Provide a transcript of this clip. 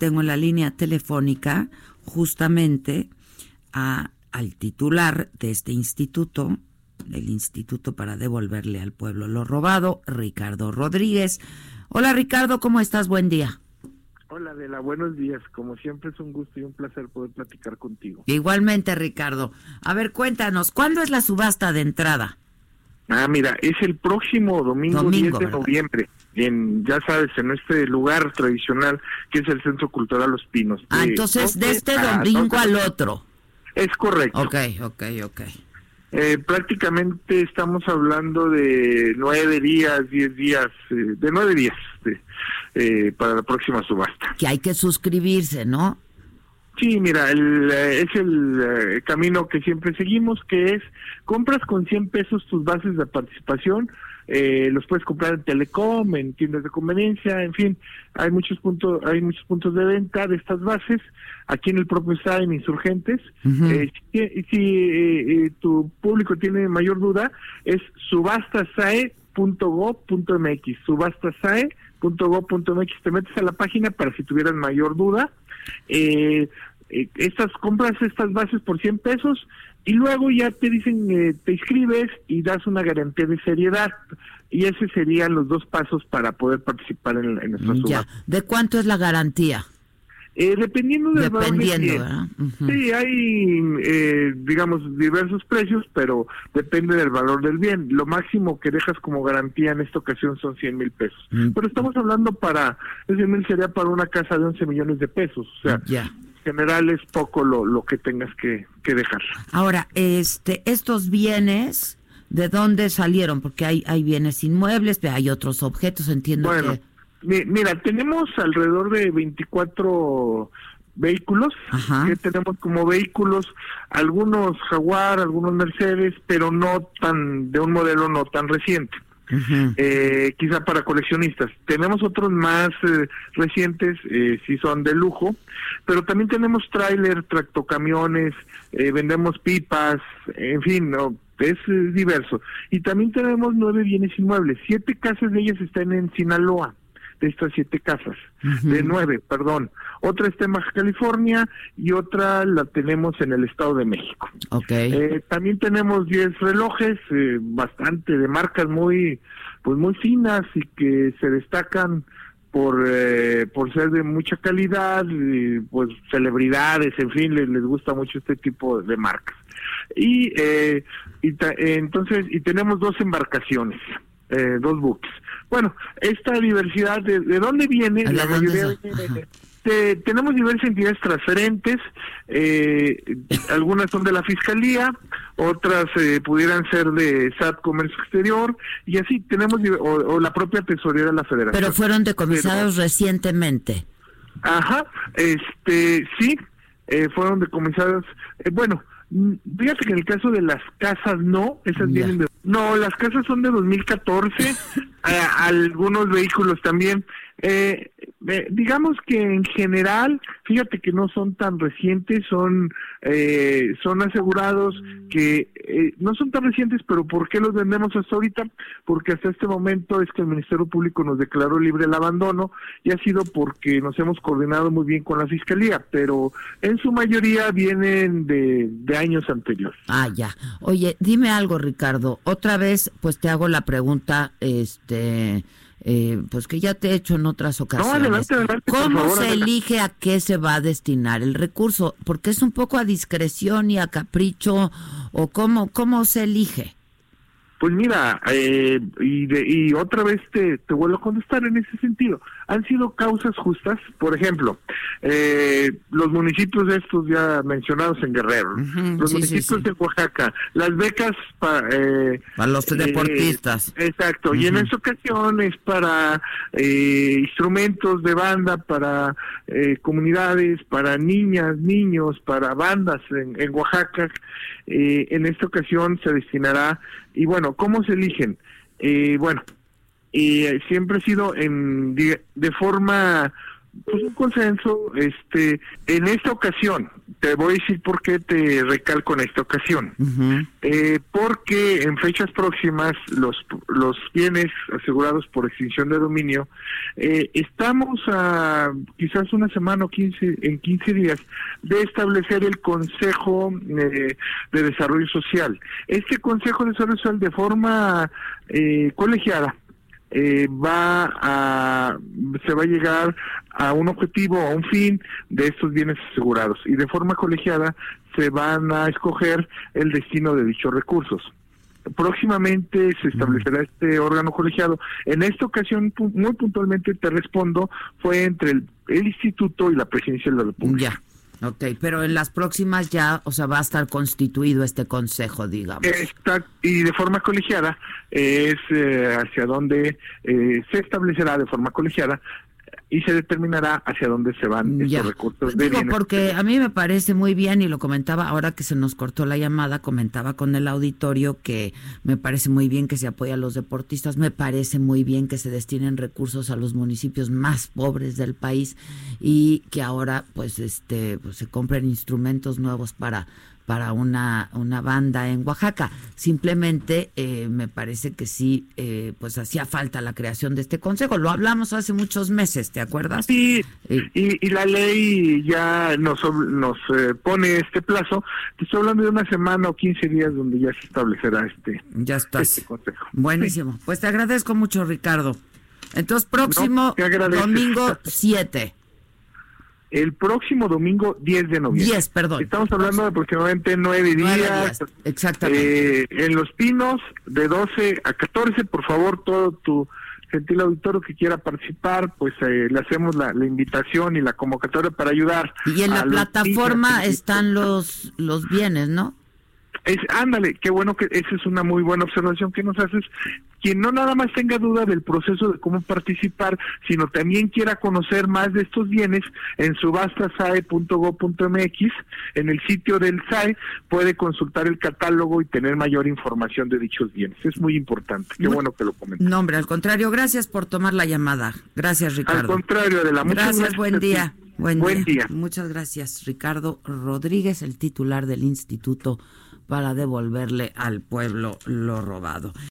tengo en la línea telefónica justamente a, al titular de este instituto, el Instituto para devolverle al pueblo lo robado, Ricardo Rodríguez. Hola Ricardo, ¿cómo estás? Buen día. Hola Adela, buenos días. Como siempre es un gusto y un placer poder platicar contigo. Igualmente Ricardo. A ver, cuéntanos, ¿cuándo es la subasta de entrada? Ah, mira, es el próximo domingo, 10 de noviembre, en, ya sabes, en este lugar tradicional que es el Centro Cultural Los Pinos. Ah, entonces de este domingo al otro. Es correcto. Ok, ok, ok. Eh, prácticamente estamos hablando de nueve días, diez días, eh, de nueve días eh, para la próxima subasta. Que hay que suscribirse, ¿no? Sí, mira, el, es el camino que siempre seguimos, que es compras con 100 pesos tus bases de participación, eh, los puedes comprar en Telecom, en tiendas de conveniencia, en fin, hay muchos puntos, hay muchos puntos de venta de estas bases, aquí en el propio estado en Insurgentes. eh, si, si eh, eh, tu público tiene mayor duda, es subastasae.go.mx, subastasae.go.mx, te metes a la página para si tuvieras mayor duda. Eh, estas compras estas bases por 100 pesos y luego ya te dicen, eh, te inscribes y das una garantía de seriedad. Y ese serían los dos pasos para poder participar en, en nuestra Ya. ¿De cuánto es la garantía? Eh, dependiendo del Dependiendo, valor ¿verdad? Ujú. Sí, hay, eh, digamos, diversos precios, pero depende del valor del bien. Lo máximo que dejas como garantía en esta ocasión son 100 mil pesos. Mm. Pero estamos hablando para, 100 mil sería para una casa de 11 millones de pesos. O sea, Ya. En general es poco lo, lo que tengas que, que dejar. Ahora, este, estos bienes, ¿de dónde salieron? Porque hay, hay bienes inmuebles, hay otros objetos, entiendo Bueno, que... mi- mira, tenemos alrededor de 24 vehículos Ajá. que tenemos como vehículos, algunos Jaguar, algunos Mercedes, pero no tan, de un modelo no tan reciente. Eh, quizá para coleccionistas. Tenemos otros más eh, recientes, eh, sí son de lujo, pero también tenemos tráiler, tractocamiones, eh, vendemos pipas, en fin, no, es eh, diverso. Y también tenemos nueve bienes inmuebles, siete casas de ellas están en Sinaloa, de estas siete casas, de nueve, perdón. Otra está en Baja California y otra la tenemos en el Estado de México. Ok. Eh, también tenemos 10 relojes, eh, bastante de marcas muy, pues muy finas y que se destacan por eh, por ser de mucha calidad, y, pues celebridades, en fin, les, les gusta mucho este tipo de marcas. Y, eh, y ta- entonces y tenemos dos embarcaciones, eh, dos buques. Bueno, esta diversidad de, de dónde viene, ¿De la dónde mayoría de- te- tenemos diversas entidades transferentes, eh, algunas son de la Fiscalía, otras eh, pudieran ser de SAT Comercio Exterior, y así tenemos, o, o la propia Tesorería de la Federación. Pero fueron decomisados recientemente. Ajá, este, sí, eh, fueron decomisadas, eh, bueno, fíjate que en el caso de las casas no, esas vienen de... No, las casas son de 2014, a- algunos vehículos también. Eh, eh, digamos que en general, fíjate que no son tan recientes, son eh, son asegurados que eh, no son tan recientes, pero ¿por qué los vendemos hasta ahorita? Porque hasta este momento es que el Ministerio Público nos declaró libre el abandono y ha sido porque nos hemos coordinado muy bien con la Fiscalía, pero en su mayoría vienen de, de años anteriores. Ah, ya. Oye, dime algo, Ricardo. Otra vez, pues te hago la pregunta, este, eh, pues que ya te he hecho en otras ocasiones. adelante, adelante, por ¿Cómo favor, se adelante. elige a qué se va a destinar el recurso? Porque es un poco a discreción y a capricho, o cómo, cómo se elige. Pues mira, eh, y, de- y otra vez te, te vuelvo a contestar en ese sentido. Han sido causas justas, por ejemplo, eh, los municipios estos ya mencionados en Guerrero, los sí, municipios sí. de Oaxaca, las becas para... Eh, Para los eh, deportistas. exacto, y en esta ocasión es para eh, instrumentos de banda, para eh, comunidades, para niñas, niños, para bandas en, en Oaxaca. Eh, en esta ocasión se destinará, y bueno, ¿cómo se eligen? Eh, bueno, eh, siempre ha sido en, de, de forma, pues un consenso, este, en esta ocasión, te voy a decir por qué te recalco en esta ocasión. eh, porque en fechas próximas los, los bienes asegurados por extinción de dominio, eh, estamos a quizás una semana o 15, en 15 días de establecer el Consejo eh, de Desarrollo Social. Este Consejo de Desarrollo Social de forma eh, colegiada eh, va a se va a llegar a un objetivo a un fin de estos bienes asegurados y de forma colegiada se van a escoger el destino de dichos recursos próximamente se establecerá este órgano colegiado. En esta ocasión, muy puntualmente te respondo, fue entre el, el instituto y la presidencia de la República. Ok, pero en las próximas ya, o sea, va a estar constituido este consejo, digamos. Está, y de forma colegiada es eh, hacia donde eh, se establecerá de forma colegiada y se determinará hacia dónde se van estos recursos de Digo, porque a mí me parece muy bien y lo comentaba ahora que se nos cortó la llamada, comentaba con el auditorio que me parece muy bien que se apoye a los deportistas, me parece muy bien que se destinen recursos a los municipios más pobres del país y que ahora pues este pues, se compren instrumentos nuevos para para una, una banda en Oaxaca. Simplemente eh, me parece que sí, eh, pues hacía falta la creación de este consejo. Lo hablamos hace muchos meses, ¿te acuerdas? Sí, y, la ley ya nos, nos eh, pone este plazo. estoy hablando de una semana o 15 días donde ya se establecerá este, ya este consejo. Buenísimo. Pues te agradezco mucho, Ricardo. Entonces, próximo domingo 7 el próximo domingo 10 de noviembre. 10, perdón. Estamos hablando de aproximadamente 9 días. Exactamente. Eh, en Los Pinos, de 12 a 14, por favor, todo tu gentil auditorio que quiera participar, pues eh, le hacemos la, invitación y la convocatoria para ayudar. Y en la plataforma están los, los bienes, ¿no? Es, ándale, qué bueno que esa es una muy buena observación que nos haces. Quien no nada más tenga duda del proceso de cómo participar, sino también quiera conocer más de estos bienes, en subastasae.go.mx, en el sitio del SAE, puede consultar el catálogo y tener mayor información de dichos bienes. Es muy importante. Qué bueno que lo comentas. No, hombre, al contrario, gracias por tomar la llamada. Gracias, Ricardo. Al contrario, de la Gracias, buen día. Buen, día. Muchas gracias, Ricardo Rodríguez, el titular del Instituto para devolverle al pueblo lo robado.